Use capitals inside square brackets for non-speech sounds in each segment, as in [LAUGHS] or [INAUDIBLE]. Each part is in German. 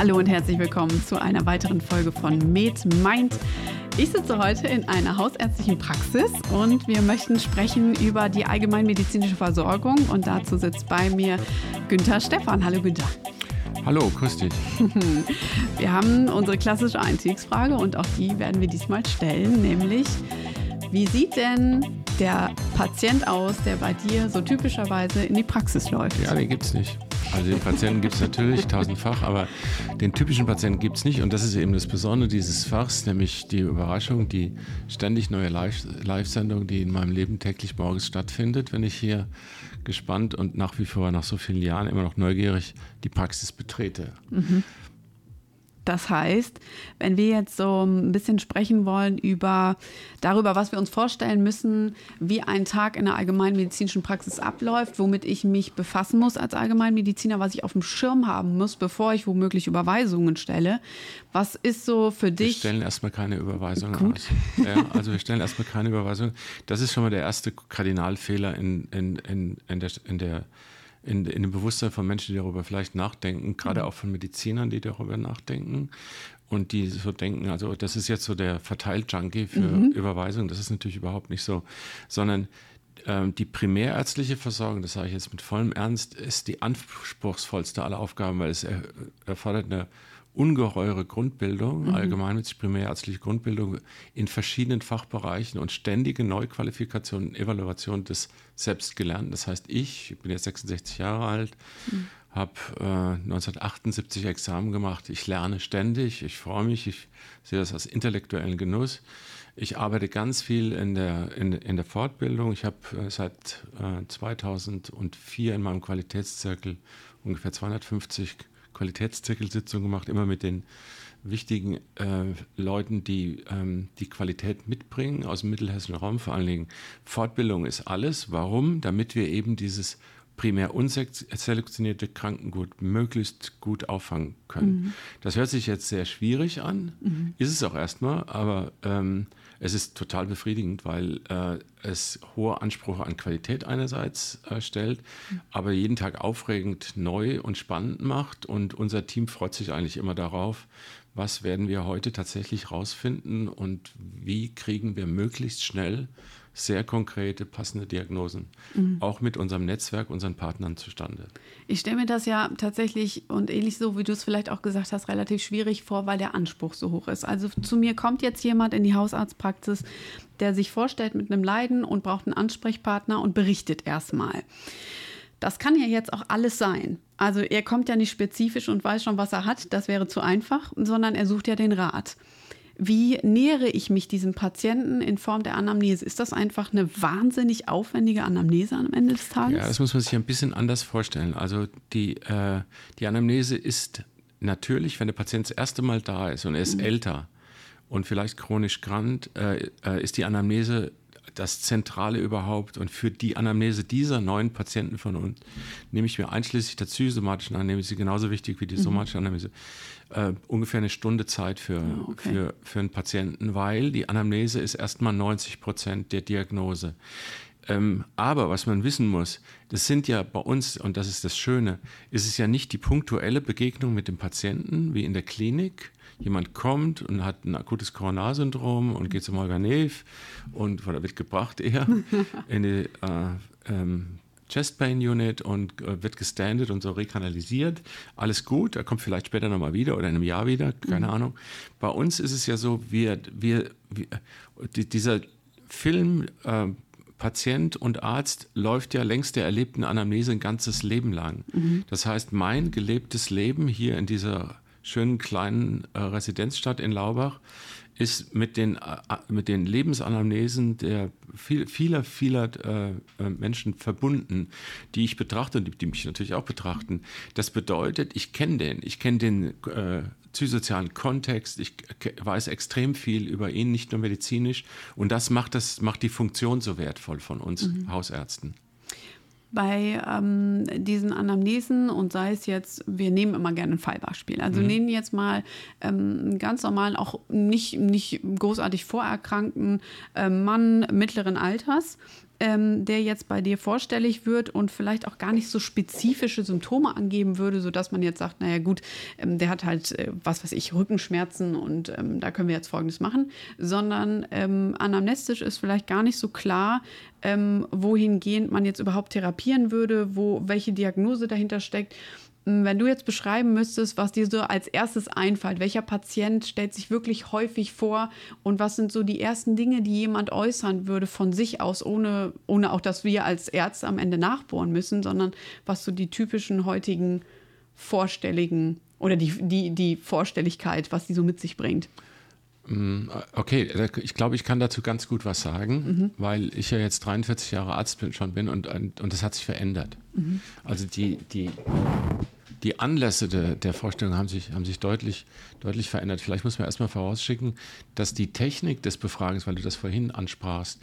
Hallo und herzlich willkommen zu einer weiteren Folge von Med Mind. Ich sitze heute in einer hausärztlichen Praxis und wir möchten sprechen über die allgemeinmedizinische Versorgung und dazu sitzt bei mir Günther Stephan. Hallo Günther. Hallo, grüß dich. [LAUGHS] Wir haben unsere klassische Einstiegsfrage und auch die werden wir diesmal stellen, nämlich wie sieht denn der Patient aus, der bei dir so typischerweise in die Praxis läuft? Ja, den gibt es nicht. Also den Patienten gibt es natürlich tausendfach, aber den typischen Patienten gibt es nicht. Und das ist eben das Besondere dieses Fachs, nämlich die Überraschung, die ständig neue Live-Sendung, die in meinem Leben täglich morgens stattfindet, wenn ich hier gespannt und nach wie vor nach so vielen Jahren immer noch neugierig die Praxis betrete. Mhm. Das heißt, wenn wir jetzt so ein bisschen sprechen wollen über darüber, was wir uns vorstellen müssen, wie ein Tag in der allgemeinmedizinischen Praxis abläuft, womit ich mich befassen muss als Allgemeinmediziner, was ich auf dem Schirm haben muss, bevor ich womöglich Überweisungen stelle. Was ist so für dich? Wir stellen erstmal keine Überweisungen Gut. aus. Ja, also wir stellen erstmal keine Überweisungen. Das ist schon mal der erste Kardinalfehler in, in, in, in der, in der in, in dem Bewusstsein von Menschen, die darüber vielleicht nachdenken, gerade mhm. auch von Medizinern, die darüber nachdenken und die so denken, also das ist jetzt so der Verteilt-Junkie für mhm. Überweisung, das ist natürlich überhaupt nicht so, sondern ähm, die primärärztliche Versorgung, das sage ich jetzt mit vollem Ernst, ist die anspruchsvollste aller Aufgaben, weil es erfordert eine ungeheure Grundbildung, mhm. allgemeinmedizinische primärärztliche Grundbildung in verschiedenen Fachbereichen und ständige Neuqualifikation und Evaluation des Selbstgelernten. Das heißt, ich, ich bin jetzt 66 Jahre alt, mhm. habe äh, 1978 Examen gemacht. Ich lerne ständig, ich freue mich, ich sehe das als intellektuellen Genuss. Ich arbeite ganz viel in der, in, in der Fortbildung. Ich habe äh, seit äh, 2004 in meinem Qualitätszirkel ungefähr 250 Qualitätszirkelsitzung gemacht, immer mit den wichtigen äh, Leuten, die ähm, die Qualität mitbringen aus dem mittelhessischen Raum. Vor allen Dingen Fortbildung ist alles. Warum? Damit wir eben dieses primär unselektionierte Krankengut möglichst gut auffangen können. Mhm. Das hört sich jetzt sehr schwierig an, mhm. ist es auch erstmal, aber ähm, es ist total befriedigend, weil äh, es hohe Ansprüche an Qualität einerseits äh, stellt, mhm. aber jeden Tag aufregend neu und spannend macht. Und unser Team freut sich eigentlich immer darauf, was werden wir heute tatsächlich rausfinden und wie kriegen wir möglichst schnell sehr konkrete, passende Diagnosen, mhm. auch mit unserem Netzwerk, unseren Partnern zustande. Ich stelle mir das ja tatsächlich und ähnlich so, wie du es vielleicht auch gesagt hast, relativ schwierig vor, weil der Anspruch so hoch ist. Also zu mir kommt jetzt jemand in die Hausarztpraxis, der sich vorstellt mit einem Leiden und braucht einen Ansprechpartner und berichtet erstmal. Das kann ja jetzt auch alles sein. Also er kommt ja nicht spezifisch und weiß schon, was er hat, das wäre zu einfach, sondern er sucht ja den Rat. Wie nähere ich mich diesem Patienten in Form der Anamnese? Ist das einfach eine wahnsinnig aufwendige Anamnese am Ende des Tages? Ja, das muss man sich ein bisschen anders vorstellen. Also die, äh, die Anamnese ist natürlich, wenn der Patient das erste Mal da ist und er ist mhm. älter und vielleicht chronisch krank, äh, äh, ist die Anamnese das Zentrale überhaupt. Und für die Anamnese dieser neuen Patienten von uns nehme ich mir einschließlich der psychosomatischen Anamnese genauso wichtig wie die mhm. somatische Anamnese äh, ungefähr eine Stunde Zeit für, oh, okay. für, für einen Patienten, weil die Anamnese ist erstmal 90 Prozent der Diagnose. Ähm, aber was man wissen muss, das sind ja bei uns, und das ist das Schöne, ist es ja nicht die punktuelle Begegnung mit dem Patienten wie in der Klinik. Jemand kommt und hat ein akutes Coronarsyndrom und geht zum Neff und wird gebracht eher [LAUGHS] in die äh, ähm, Chest Pain Unit und äh, wird gestandet und so rekanalisiert. Alles gut, er kommt vielleicht später nochmal wieder oder in einem Jahr wieder, keine mhm. Ahnung. Bei uns ist es ja so, wir, wir, wir die, dieser Film äh, Patient und Arzt läuft ja längst der erlebten Anamnese ein ganzes Leben lang. Mhm. Das heißt, mein gelebtes Leben hier in dieser schönen kleinen äh, Residenzstadt in Laubach ist mit den, äh, mit den Lebensanamnesen der viel, vieler, vieler äh, äh, Menschen verbunden, die ich betrachte und die, die, mich natürlich auch betrachten. Das bedeutet, ich kenne den, ich kenne den äh, psychosozialen Kontext, ich weiß extrem viel über ihn, nicht nur medizinisch. Und das macht, das macht die Funktion so wertvoll von uns mhm. Hausärzten. Bei ähm, diesen Anamnesen und sei es jetzt, wir nehmen immer gerne ein Fallbeispiel. Also mhm. nehmen jetzt mal ähm, ganz normal, auch nicht, nicht großartig vorerkrankten äh, Mann mittleren Alters, ähm, der jetzt bei dir vorstellig wird und vielleicht auch gar nicht so spezifische Symptome angeben würde, sodass man jetzt sagt, naja gut, ähm, der hat halt, äh, was weiß ich, Rückenschmerzen und ähm, da können wir jetzt Folgendes machen, sondern ähm, anamnestisch ist vielleicht gar nicht so klar, ähm, wohingehend man jetzt überhaupt therapieren würde, wo welche Diagnose dahinter steckt. Wenn du jetzt beschreiben müsstest, was dir so als erstes einfällt, welcher Patient stellt sich wirklich häufig vor und was sind so die ersten Dinge, die jemand äußern würde von sich aus, ohne, ohne auch, dass wir als Ärzte am Ende nachbohren müssen, sondern was so die typischen heutigen vorstelligen oder die, die, die Vorstelligkeit, was die so mit sich bringt? Hm, okay, ich glaube, ich kann dazu ganz gut was sagen, mhm. weil ich ja jetzt 43 Jahre Arzt bin, schon bin und, und das hat sich verändert. Mhm. Also die, die, die Anlässe de, der Vorstellung haben sich, haben sich deutlich, deutlich verändert. Vielleicht muss man erstmal vorausschicken, dass die Technik des Befragens, weil du das vorhin ansprachst,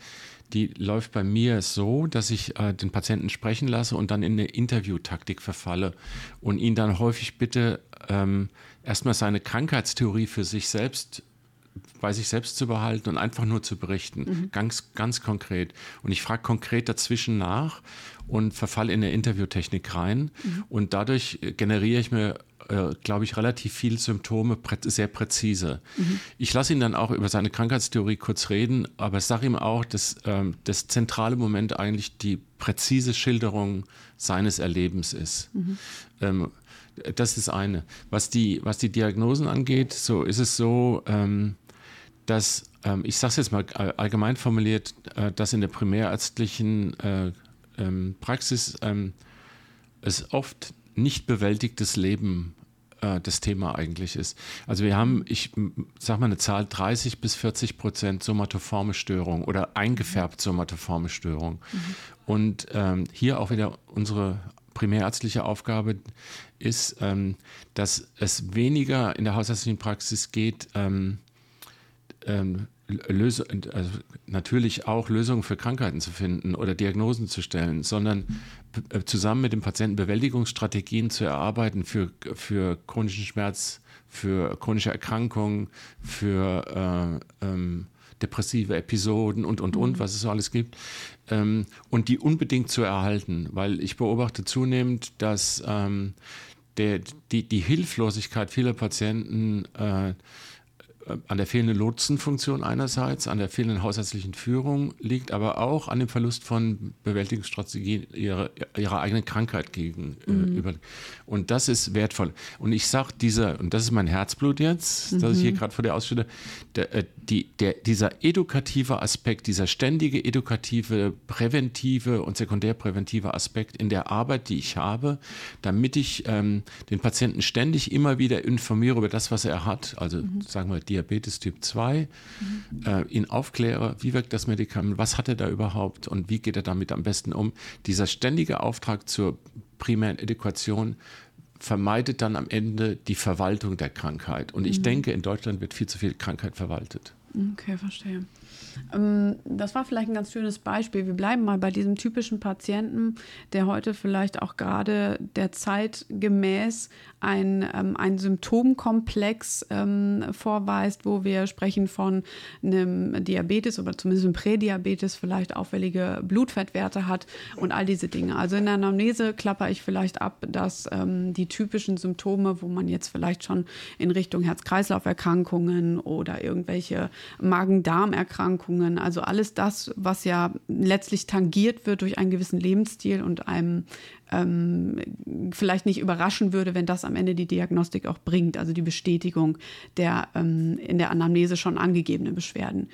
die läuft bei mir so, dass ich äh, den Patienten sprechen lasse und dann in eine Interviewtaktik verfalle und ihn dann häufig bitte, ähm, erstmal seine Krankheitstheorie für sich selbst bei sich selbst zu behalten und einfach nur zu berichten, mhm. ganz, ganz konkret. Und ich frage konkret dazwischen nach und verfalle in eine Interviewtechnik rein mhm. und dadurch generiere ich mir äh, glaube ich, relativ viele Symptome prä sehr präzise. Mhm. Ich lasse ihn dann auch über seine Krankheitstheorie kurz reden, aber sage ihm auch, dass ähm, das zentrale Moment eigentlich die präzise Schilderung seines Erlebens ist. Mhm. Ähm, das ist eine. Was die, was die Diagnosen angeht, so ist es so, ähm, dass, ähm, ich sage es jetzt mal allgemein formuliert, äh, dass in der primärärztlichen äh, ähm, Praxis ähm, es oft nicht bewältigtes Leben äh, das Thema eigentlich ist. Also wir haben, ich sage mal eine Zahl, 30 bis 40 Prozent somatoforme Störung oder eingefärbt somatoforme Störung. Mhm. Und ähm, hier auch wieder unsere primärärztliche Aufgabe ist, ähm, dass es weniger in der hausärztlichen Praxis geht, ähm, ähm, Lös also natürlich auch Lösungen für Krankheiten zu finden oder Diagnosen zu stellen, sondern äh, zusammen mit dem Patienten Bewältigungsstrategien zu erarbeiten für, für chronischen Schmerz, für chronische Erkrankungen, für äh, ähm, depressive Episoden und, und, und, mhm. was es so alles gibt. Ähm, und die unbedingt zu erhalten, weil ich beobachte zunehmend, dass ähm, der, die, die Hilflosigkeit vieler Patienten äh, äh, an der fehlenden Lotsenfunktion einerseits, an der fehlenden hausärztlichen Führung liegt, aber auch an dem Verlust von Bewältigungsstrategien ihrer, ihrer eigenen Krankheit gegenüber. Mhm. Und das ist wertvoll. Und ich sage dieser, und das ist mein Herzblut jetzt, mhm. das ich hier mhm. gerade vor dir ausstelle, der, äh, die, der, dieser edukative Aspekt, dieser ständige edukative, präventive und sekundärpräventive Aspekt in der Arbeit, die ich habe, damit ich ähm, den Patienten ständig immer wieder informiere über das, was er hat, also mhm. sagen wir die Diabetes Typ 2, mhm. äh, ihn aufkläre, wie wirkt das Medikament, was hat er da überhaupt und wie geht er damit am besten um. Dieser ständige Auftrag zur primären Edukation vermeidet dann am Ende die Verwaltung der Krankheit. Und ich mhm. denke, in Deutschland wird viel zu viel Krankheit verwaltet. Okay, verstehe. Ähm, das war vielleicht ein ganz schönes Beispiel. Wir bleiben mal bei diesem typischen Patienten, der heute vielleicht auch gerade der Zeit gemäß ein, ähm, ein Symptomkomplex ähm, vorweist, wo wir sprechen von einem Diabetes oder zumindest einem Prädiabetes, vielleicht auffällige Blutfettwerte hat und all diese Dinge. Also in der Anamnese klapper ich vielleicht ab, dass die typischen Symptome, wo man jetzt vielleicht schon in Richtung Herz-Kreislauf-Erkrankungen oder irgendwelche Magen-Darm-Erkrankungen, also alles das, was ja letztlich tangiert wird durch einen gewissen Lebensstil und einem ähm, vielleicht nicht überraschen würde, wenn das am Ende die Diagnostik auch bringt, also die Bestätigung der ähm, in der Anamnese schon angegebenen Beschwerden.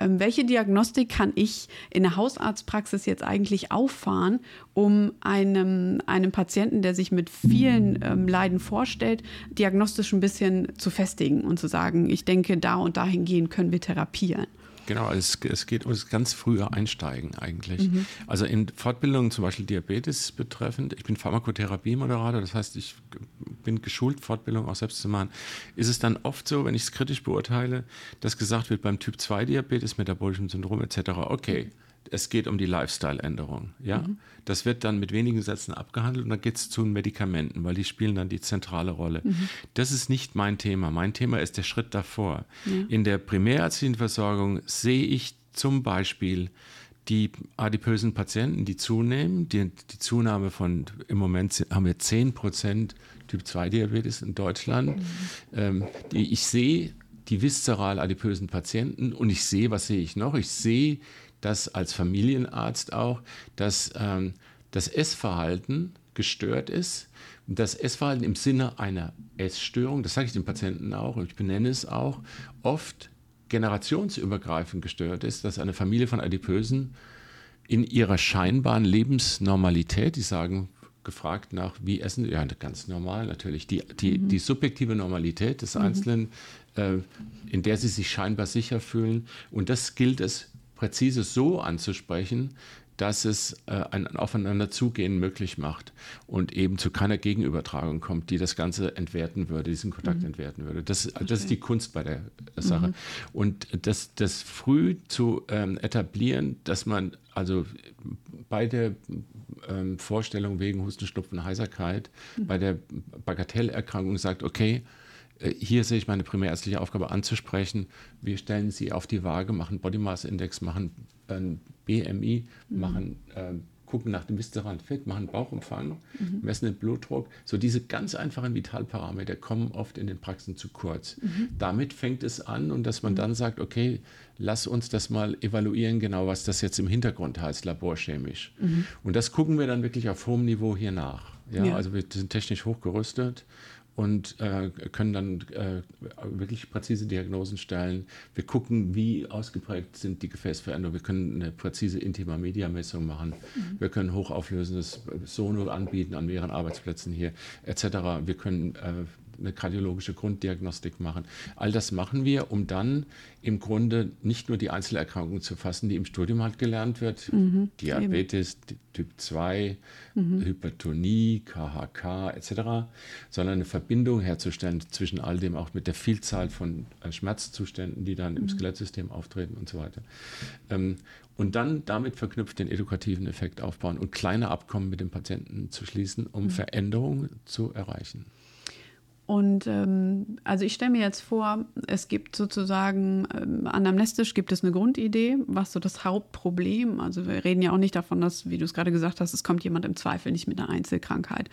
Ähm, welche Diagnostik kann ich in der Hausarztpraxis jetzt eigentlich auffahren, um einem, einem Patienten, der sich mit vielen ähm, Leiden vorstellt, diagnostisch ein bisschen zu festigen und zu sagen, ich denke, da und dahingehend können wir therapieren? Genau, es, es geht um das ganz frühe Einsteigen eigentlich. Mhm. Also in Fortbildungen zum Beispiel Diabetes betreffend, ich bin Pharmakotherapie-Moderator, das heißt, ich bin geschult, Fortbildung auch selbst zu machen, ist es dann oft so, wenn ich es kritisch beurteile, dass gesagt wird, beim Typ 2 Diabetes, metabolischem Syndrom etc., okay, es geht um die Lifestyle-Änderung. Ja? Mhm. Das wird dann mit wenigen Sätzen abgehandelt und dann geht es zu den Medikamenten, weil die spielen dann die zentrale Rolle. Mhm. Das ist nicht mein Thema. Mein Thema ist der Schritt davor. Ja. In der primärärztlichen Versorgung sehe ich zum Beispiel die adipösen Patienten, die zunehmen, die, die Zunahme von, im Moment haben wir 10 Prozent Typ-2-Diabetes in Deutschland. Mhm. Ähm, die, ich sehe die viszeral adipösen Patienten und ich sehe, was sehe ich noch? Ich sehe das als Familienarzt auch, dass ähm, das Essverhalten gestört ist. Das Essverhalten im Sinne einer Essstörung, das sage ich den Patienten auch, ich benenne es auch, oft generationsübergreifend gestört ist, dass eine Familie von Adipösen in ihrer scheinbaren Lebensnormalität, die sagen, gefragt nach, wie essen ja, ganz normal natürlich, die, die, mhm. die subjektive Normalität des mhm. Einzelnen, äh, in der sie sich scheinbar sicher fühlen. Und das gilt es präzise so anzusprechen, dass es äh, ein Aufeinanderzugehen möglich macht und eben zu keiner Gegenübertragung kommt, die das Ganze entwerten würde, diesen Kontakt mhm. entwerten würde. Das, das ist die Kunst bei der Sache. Mhm. Und das, das früh zu ähm, etablieren, dass man also bei der ähm, Vorstellung wegen Husten, Schnupfen, Heiserkeit, mhm. bei der Bagatellerkrankung sagt, okay, hier sehe ich meine primärärztliche Aufgabe anzusprechen. Wir stellen sie auf die Waage, machen Body Mass Index, machen ein BMI, mhm. machen, äh, gucken nach dem viszeralen Fett, machen Bauchumfang, mhm. messen den Blutdruck. So diese ganz einfachen Vitalparameter kommen oft in den Praxen zu kurz. Mhm. Damit fängt es an und dass man mhm. dann sagt, okay, lass uns das mal evaluieren, genau was das jetzt im Hintergrund heißt, laborchemisch. Mhm. Und das gucken wir dann wirklich auf hohem Niveau hier nach. Ja, ja. Also wir sind technisch hochgerüstet und äh, können dann äh, wirklich präzise Diagnosen stellen. Wir gucken, wie ausgeprägt sind die Gefäßveränderungen. Wir können eine präzise Intima-Media-Messung machen. Mhm. Wir können hochauflösendes Sono anbieten an mehreren Arbeitsplätzen hier etc. Wir können äh, eine kardiologische Grunddiagnostik machen. All das machen wir, um dann im Grunde nicht nur die Einzelerkrankungen zu fassen, die im Studium halt gelernt wird, mhm, Diabetes, eben. Typ 2, mhm. Hypertonie, KHK etc., sondern eine Verbindung herzustellen zwischen all dem, auch mit der Vielzahl von äh, Schmerzzuständen, die dann im mhm. Skelettsystem auftreten und so weiter. Ähm, und dann damit verknüpft den edukativen Effekt aufbauen und kleine Abkommen mit dem Patienten zu schließen, um mhm. Veränderungen zu erreichen. Und ähm, also ich stelle mir jetzt vor, es gibt sozusagen ähm, anamnestisch gibt es eine Grundidee, was so das Hauptproblem, also wir reden ja auch nicht davon, dass, wie du es gerade gesagt hast, es kommt jemand im Zweifel nicht mit einer Einzelkrankheit,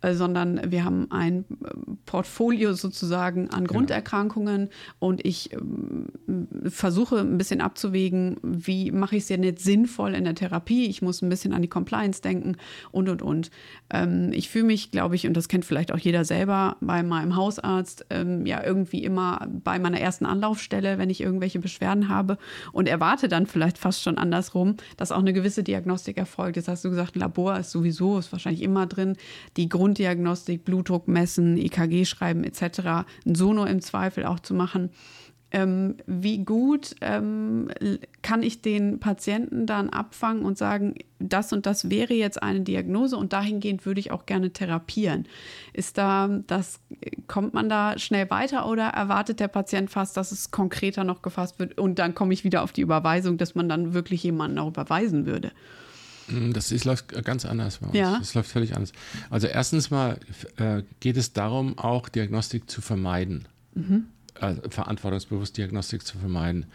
äh, sondern wir haben ein äh, Portfolio sozusagen an genau. Grunderkrankungen und ich äh, versuche ein bisschen abzuwägen, wie mache ich es denn jetzt sinnvoll in der Therapie, ich muss ein bisschen an die Compliance denken und, und, und. Ähm, ich fühle mich, glaube ich, und das kennt vielleicht auch jeder selber beim meinem Hausarzt ähm, ja irgendwie immer bei meiner ersten Anlaufstelle, wenn ich irgendwelche Beschwerden habe und erwarte dann vielleicht fast schon andersrum, dass auch eine gewisse Diagnostik erfolgt. Jetzt hast du gesagt, Labor ist sowieso, ist wahrscheinlich immer drin. Die Grunddiagnostik, Blutdruck messen, EKG schreiben etc., ein Sono im Zweifel auch zu machen ähm, wie gut ähm, kann ich den Patienten dann abfangen und sagen, das und das wäre jetzt eine Diagnose und dahingehend würde ich auch gerne therapieren. Ist da das, kommt man da schnell weiter oder erwartet der Patient fast, dass es konkreter noch gefasst wird und dann komme ich wieder auf die Überweisung, dass man dann wirklich jemanden auch überweisen würde? Hm, das ist, läuft ganz anders bei uns. Ja. Das läuft völlig anders. Also erstens mal äh, geht es darum, auch Diagnostik zu vermeiden. Mhm äh, verantwortungsbewusst Diagnostik zu vermeiden.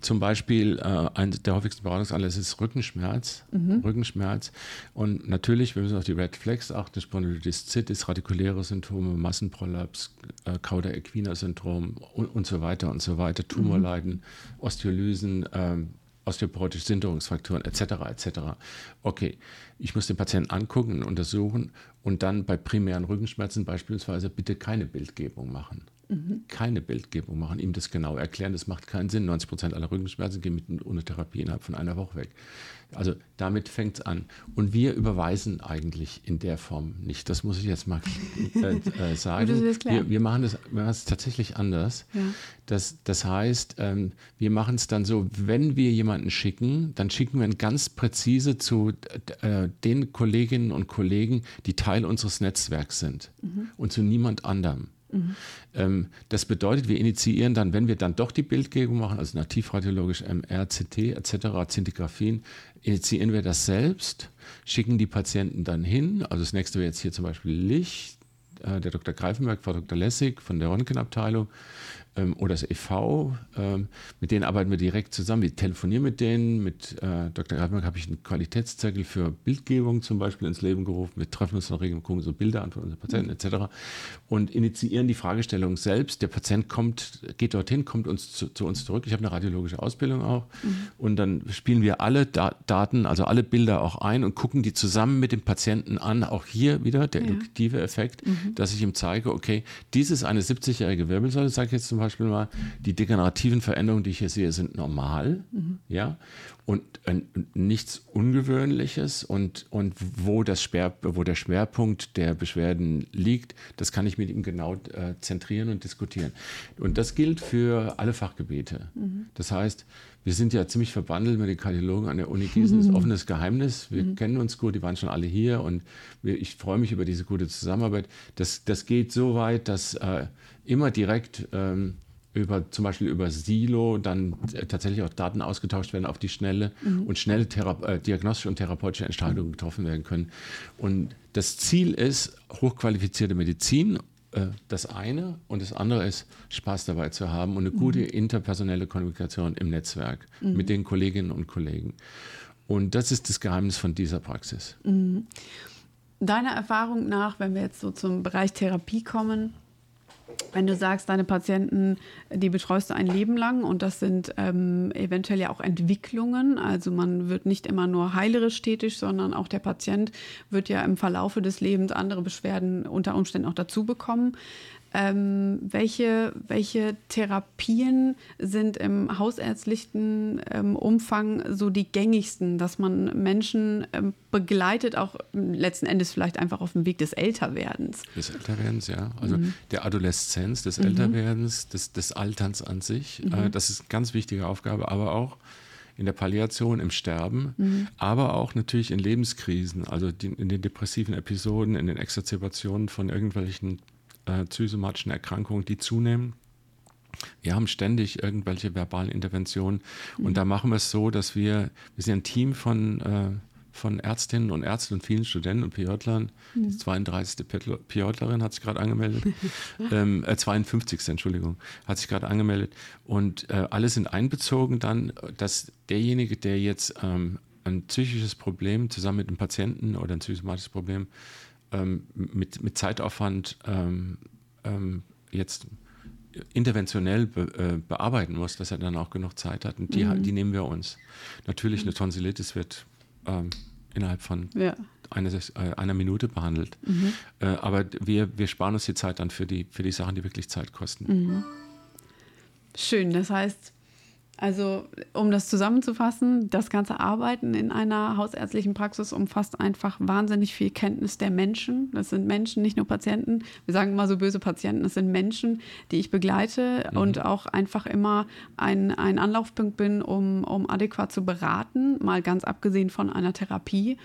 Zum Beispiel äh, ein der häufigsten Beratungsanlässe ist Rückenschmerz. Mhm. Rückenschmerz. Und natürlich, wir müssen auf die Red Flags achten, Spondylolisthesis, radikuläre Symptome, Massenprolaps, äh, Cauda-Equina-Syndrom und, und, so weiter und so weiter, Tumorleiden, mhm. Osteolysen, ähm, osteoporotische Sinterungsfrakturen etc. etc. Okay, ich muss den Patienten angucken, untersuchen und dann bei primären Rückenschmerzen beispielsweise bitte keine Bildgebung machen mhm. keine Bildgebung machen, ihm das genau erklären. Das macht keinen Sinn. 90 Prozent aller Rückenschmerzen gehen mit ohne Therapie innerhalb von einer Woche weg. Also damit fängt es an. Und wir überweisen eigentlich in der Form nicht. Das muss ich jetzt mal äh, äh, [LAUGHS] sagen. Wir, wir, machen das, wir machen es tatsächlich anders. Ja. Das, das heißt, ähm, wir machen es dann so, wenn wir jemanden schicken, dann schicken wir ihn ganz präzise zu äh, den Kolleginnen und Kollegen, die Teil unseres Netzwerks sind mhm. und zu niemand anderem. Mhm. Das bedeutet, wir initiieren dann, wenn wir dann doch die Bildgebung machen, also nativradiologisch MR, CT etc., Zintigraphien, initiieren wir das selbst, schicken die Patienten dann hin. Also das nächste wäre jetzt hier zum Beispiel Licht, äh, der Dr. Greifenberg, Frau Dr. Lessig von der Röntgenabteilung oder das EV. Ähm, mit denen arbeiten wir direkt zusammen. Wir telefonieren mit denen. Mit äh, Dr. Greifenberg habe ich einen Qualitätszirkel für Bildgebung zum Beispiel ins Leben gerufen. Wir treffen uns noch regelmäßig, gucken so Bilder an von unseren Patienten etc. Und initiieren die Fragestellung selbst. Der Patient kommt, geht dorthin, kommt uns zu, zu uns zurück. Ich habe eine radiologische Ausbildung auch. Mhm. Und dann spielen wir alle da Daten, also alle Bilder auch ein und gucken die zusammen mit dem Patienten an. Auch hier wieder der induktive Effekt, mhm. dass ich ihm zeige, okay, dies ist eine 70-jährige Wirbelsäule, sage ich jetzt zum Beispiel Beispiel mal, die degenerativen Veränderungen, die ich hier sehe, sind normal, mhm. ja, und äh, nichts Ungewöhnliches und, und wo, das Schwer, wo der Schwerpunkt der Beschwerden liegt, das kann ich mit ihm genau äh, zentrieren und diskutieren. Und das gilt für alle Fachgebiete. Mhm. Das heißt, wir sind ja ziemlich verbandelt mit den Kardiologen an der Uni Gießen. Das ist offenes Geheimnis. Wir mhm. kennen uns gut, die waren schon alle hier und ich freue mich über diese gute Zusammenarbeit. Das, das geht so weit, dass äh, immer direkt ähm, über zum Beispiel über Silo dann äh, tatsächlich auch Daten ausgetauscht werden auf die Schnelle mhm. und schnelle Thera äh, diagnostische und therapeutische Entscheidungen getroffen werden können. Und das Ziel ist hochqualifizierte Medizin, äh, das eine, und das andere ist Spaß dabei zu haben und eine mhm. gute interpersonelle Kommunikation im Netzwerk mhm. mit den Kolleginnen und Kollegen. Und das ist das Geheimnis von dieser Praxis. Mhm. Deiner Erfahrung nach, wenn wir jetzt so zum Bereich Therapie kommen, wenn du sagst, deine Patienten, die betreust du ein Leben lang und das sind ähm, eventuell ja auch Entwicklungen. Also man wird nicht immer nur heilerisch tätig, sondern auch der Patient wird ja im Verlaufe des Lebens andere Beschwerden unter Umständen auch dazu bekommen. Ähm, welche, welche Therapien sind im hausärztlichen ähm, Umfang so die gängigsten, dass man Menschen ähm, begleitet, auch letzten Endes vielleicht einfach auf dem Weg des Älterwerdens? Des Älterwerdens, ja. Also mhm. der Adoleszenz, des mhm. Älterwerdens, des, des Alterns an sich. Mhm. Äh, das ist eine ganz wichtige Aufgabe, aber auch in der Palliation, im Sterben, mhm. aber auch natürlich in Lebenskrisen, also die, in den depressiven Episoden, in den Exazerbationen von irgendwelchen äh, psychosomatischen Erkrankungen, die zunehmen. Wir haben ständig irgendwelche verbalen Interventionen mhm. und da machen wir es so, dass wir, wir sind ein Team von, äh, von Ärztinnen und Ärzten und vielen Studenten und PJlern. Mhm. Die 32. PJlerin hat sich gerade angemeldet, [LAUGHS] ähm, äh, 52. Entschuldigung, hat sich gerade angemeldet und äh, alle sind einbezogen dann, dass derjenige, der jetzt ähm, ein psychisches Problem zusammen mit dem Patienten oder ein psychosomatisches Problem ähm, mit, mit Zeitaufwand ähm, ähm, jetzt interventionell be, äh, bearbeiten muss, dass er dann auch genug Zeit hat. Und die, mhm. die nehmen wir uns. Natürlich, eine Tonsillitis wird ähm, innerhalb von ja. einer, äh, einer, Minute behandelt. Mhm. Äh, aber wir, wir sparen uns die Zeit dann für die, für die Sachen, die wirklich Zeit kosten. Mhm. Schön, das heißt, also, um das zusammenzufassen, das ganze Arbeiten in einer hausärztlichen Praxis umfasst einfach wahnsinnig viel Kenntnis der Menschen. Das sind Menschen, nicht nur Patienten. Wir sagen immer so böse Patienten, das sind Menschen, die ich begleite mhm. und auch einfach immer ein, ein Anlaufpunkt bin, um, um adäquat zu beraten, mal ganz abgesehen von einer Therapie.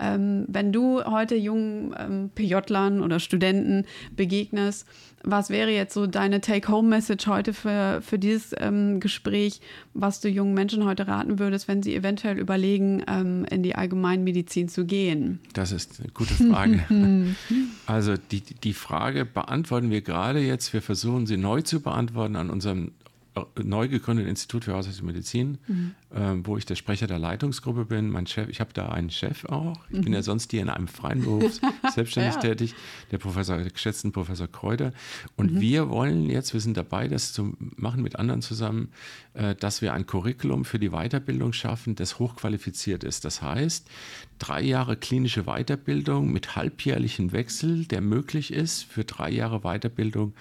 Ähm, wenn du heute jungen ähm, PJlern oder Studenten begegnest, was wäre jetzt so deine Take-Home-Message heute für, für dieses ähm, Gespräch, was du jungen Menschen heute raten würdest, wenn sie eventuell überlegen, ähm, in die Allgemeinmedizin zu gehen? Das ist eine gute Frage. [LAUGHS] also die, die Frage beantworten wir gerade jetzt. Wir versuchen sie neu zu beantworten an unserem neu gegründeten Institut für Hausärztliche Medizin, mhm. äh, wo ich der Sprecher der Leitungsgruppe bin. Mein Chef, ich habe da einen Chef auch. Ich mhm. bin ja sonst hier in einem freien Beruf [LAUGHS] selbstständig ja. tätig, der Professor, der geschätzten Professor Kräuter. Und mhm. wir wollen jetzt, wir sind dabei, das zu machen mit anderen zusammen, äh, dass wir ein Curriculum für die Weiterbildung schaffen, das hochqualifiziert ist. Das heißt, drei Jahre klinische Weiterbildung mit halbjährlichen Wechsel, der möglich ist für drei Jahre Weiterbildung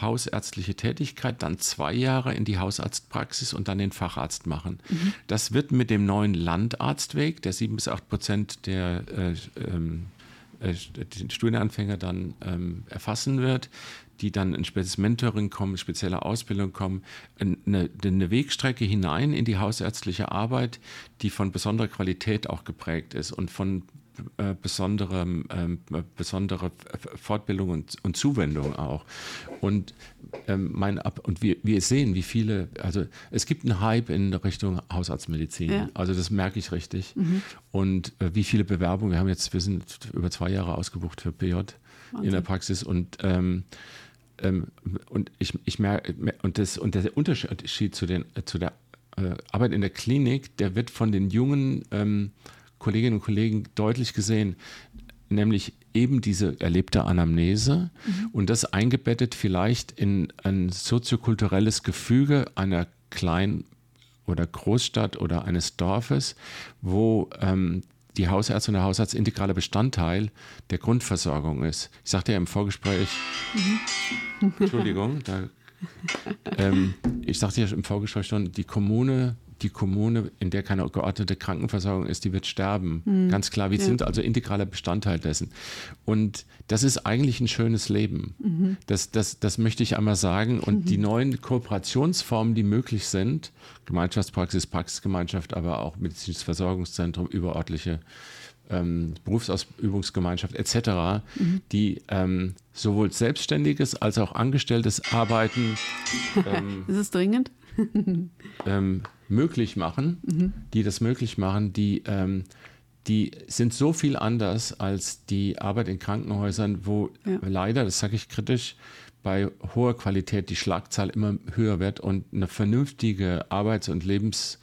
hausärztliche Tätigkeit, dann zwei Jahre in die Hausarztpraxis und dann den Facharzt machen. Mhm. Das wird mit dem neuen Landarztweg, der sieben bis acht Prozent der äh, ähm, äh, Studienanfänger dann ähm, erfassen wird, die dann ein spezielles Mentoring kommen, spezielle Ausbildung kommen, eine, eine, Wegstrecke hinein in die hausärztliche Arbeit, die von besonderer Qualität auch geprägt ist und von äh, besondere, ähm, besondere Fortbildung und, und Zuwendung auch. Und, ähm, mein Ab und wir, wir sehen, wie viele, also es gibt einen Hype in Richtung Hausarztmedizin. Ja. Also das merke ich richtig. Mhm. Und äh, wie viele Bewerbungen, wir haben jetzt, wir sind über zwei Jahre ausgebucht für PJ Wahnsinn. in der Praxis und ähm, ähm, und ich, ich merke, und, das, und der Unterschied zu, den, zu der äh, Arbeit in der Klinik, der wird von den jungen ähm, Kolleginnen und Kollegen deutlich gesehen, nämlich eben diese erlebte Anamnese mhm. und das eingebettet vielleicht in ein soziokulturelles Gefüge einer kleinen oder Großstadt oder eines Dorfes, wo ähm, die Hausärztin und der Hausarzt integraler Bestandteil der Grundversorgung ist. Ich sagte ja im Vorgespräch, mhm. Entschuldigung, da, ähm, ich sagte ja im Vorgespräch schon, die Kommune die Kommune, in der keine geordnete Krankenversorgung ist, die wird sterben. Mhm. Ganz klar, wir ja. sind also integraler Bestandteil dessen. Und das ist eigentlich ein schönes Leben. Mhm. Das, das, das möchte ich einmal sagen. Und mhm. die neuen Kooperationsformen, die möglich sind, Gemeinschaftspraxis, Praxisgemeinschaft, aber auch medizinisches Versorgungszentrum, überörtliche ähm, Berufsausübungsgemeinschaft etc., mhm. die ähm, sowohl selbstständiges als auch angestelltes Arbeiten. [LAUGHS] Ähm, ist es dringend? Ähm, möglich machen, mhm. die das möglich machen, die, ähm, die sind so viel anders als die Arbeit in Krankenhäusern, wo ja. leider, das sage ich kritisch, bei hoher Qualität die Schlagzahl immer höher wird und eine vernünftige Arbeits- und Lebens-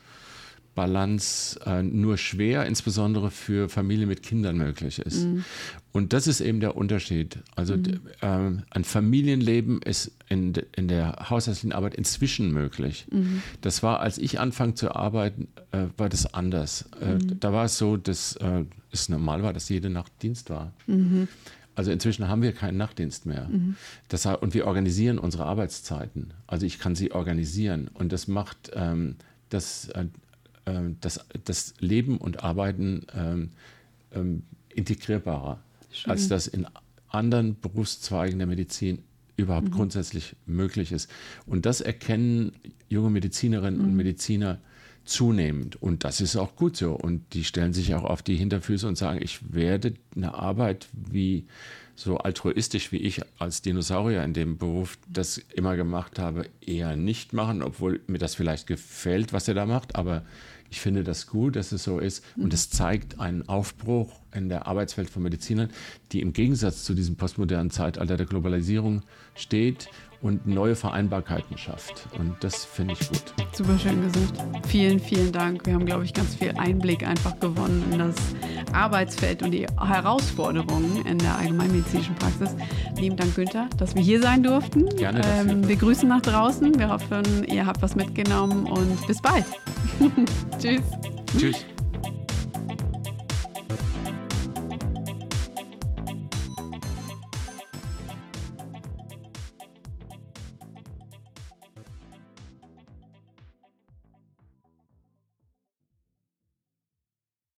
Balance äh, nur schwer, insbesondere für Familien mit Kindern möglich ist. Mhm. Und das ist eben der Unterschied. Also mhm. äh, ein Familienleben ist in, in der hausärztlichen Arbeit inzwischen möglich. Mhm. Das war, als ich anfang zu arbeiten, äh, war das anders. Äh, mhm. da war es so, dass äh, es normal war, dass jede Nacht Dienst war. Mhm. Also inzwischen haben wir keinen Nachtdienst mehr. Mhm. Das, und wir organisieren unsere Arbeitszeiten. Also ich kann sie organisieren. Und das macht ähm, das, äh, ähm, das, das Leben und Arbeiten ähm, ähm, integrierbarer, Schön. als das in anderen Berufszweigen der Medizin überhaupt mhm. grundsätzlich möglich ist. Und das erkennen junge Medizinerinnen mhm. und Mediziner zunehmend. Und das ist auch gut so. Und die stellen sich auch auf die Hinterfüße und sagen, ich werde eine Arbeit wie so altruistisch wie ich als Dinosaurier in dem Beruf das immer gemacht habe, eher nicht machen, obwohl mir das vielleicht gefällt, was er da macht. Aber ich finde das gut, dass es so ist. Und es zeigt einen Aufbruch in der Arbeitswelt von Medizinern, die im Gegensatz zu diesem postmodernen Zeitalter der Globalisierung steht und neue Vereinbarkeiten schafft. Und das finde ich gut. Super schön gesagt. Vielen, vielen Dank. Wir haben, glaube ich, ganz viel Einblick einfach gewonnen in das Arbeitsfeld und die Herausforderungen in der allgemeinmedizinischen Praxis. Lieben Dank, Günther, dass wir hier sein durften. Gerne. Ähm, wir grüßen nach draußen. Wir hoffen, ihr habt was mitgenommen und bis bald. [LAUGHS] Tschüss. Tschüss.